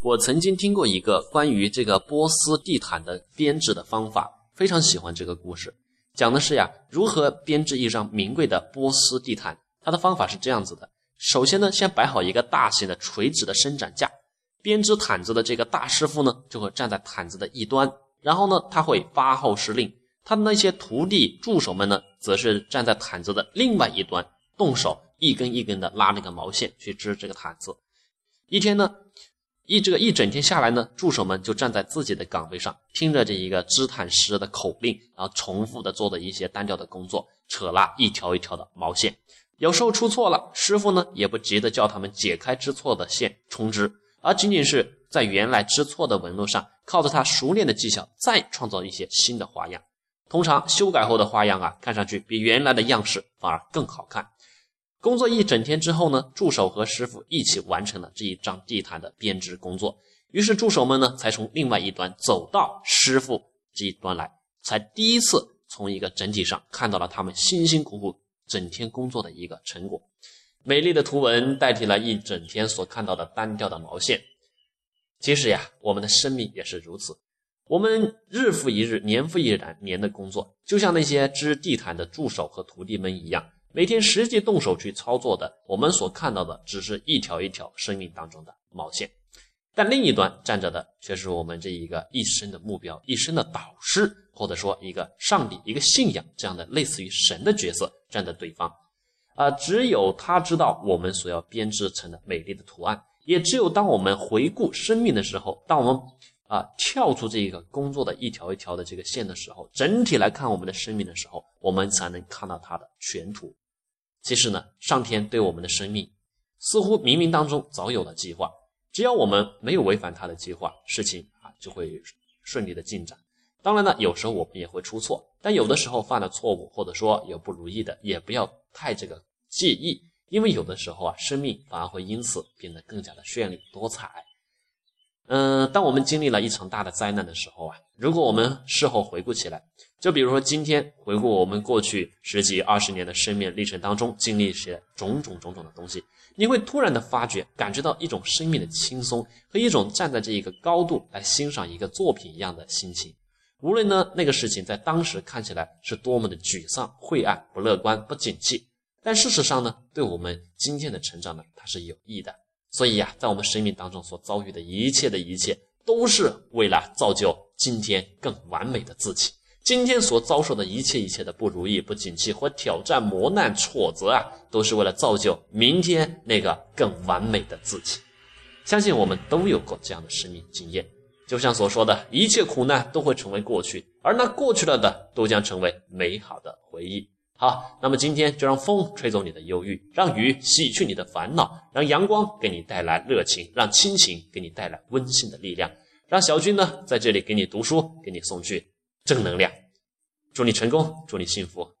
我曾经听过一个关于这个波斯地毯的编织的方法，非常喜欢这个故事。讲的是呀，如何编织一张名贵的波斯地毯。它的方法是这样子的：首先呢，先摆好一个大型的垂直的伸展架，编织毯子的这个大师傅呢，就会站在毯子的一端，然后呢，他会发号施令，他的那些徒弟助手们呢，则是站在毯子的另外一端，动手一根一根的拉那个毛线去织这个毯子。一天呢。一这个一整天下来呢，助手们就站在自己的岗位上，听着这一个织毯师的口令，然后重复的做的一些单调的工作，扯拉一条一条的毛线。有时候出错了，师傅呢也不急着叫他们解开织错的线重织，而仅仅是在原来织错的纹路上，靠着他熟练的技巧再创造一些新的花样。通常修改后的花样啊，看上去比原来的样式反而更好看。工作一整天之后呢，助手和师傅一起完成了这一张地毯的编织工作。于是助手们呢，才从另外一端走到师傅这一端来，才第一次从一个整体上看到了他们辛辛苦苦整天工作的一个成果。美丽的图文代替了一整天所看到的单调的毛线。其实呀，我们的生命也是如此，我们日复一日、年复一年年的工作，就像那些织地毯的助手和徒弟们一样。每天实际动手去操作的，我们所看到的只是一条一条生命当中的毛线，但另一端站着的却是我们这一个一生的目标、一生的导师，或者说一个上帝、一个信仰这样的类似于神的角色站在对方。啊，只有他知道我们所要编织成的美丽的图案，也只有当我们回顾生命的时候，当我们啊跳出这一个工作的一条一条的这个线的时候，整体来看我们的生命的时候，我们才能看到它的全图。其实呢，上天对我们的生命，似乎冥冥当中早有了计划。只要我们没有违反他的计划，事情啊就会顺利的进展。当然呢，有时候我们也会出错，但有的时候犯了错误，或者说有不如意的，也不要太这个介意，因为有的时候啊，生命反而会因此变得更加的绚丽多彩。嗯，当我们经历了一场大的灾难的时候啊，如果我们事后回顾起来，就比如说今天回顾我们过去十几二十年的生命历程当中经历一些种种种种的东西，你会突然的发觉，感觉到一种生命的轻松和一种站在这一个高度来欣赏一个作品一样的心情。无论呢那个事情在当时看起来是多么的沮丧、晦暗、不乐观、不景气，但事实上呢，对我们今天的成长呢，它是有益的。所以呀，在我们生命当中所遭遇的一切的一切，都是为了造就今天更完美的自己。今天所遭受的一切一切的不如意、不景气或挑战、磨难、挫折啊，都是为了造就明天那个更完美的自己。相信我们都有过这样的生命经验，就像所说的一切苦难都会成为过去，而那过去了的都将成为美好的回忆。好，那么今天就让风吹走你的忧郁，让雨洗去你的烦恼，让阳光给你带来热情，让亲情给你带来温馨的力量，让小军呢在这里给你读书，给你送去正能量。祝你成功，祝你幸福。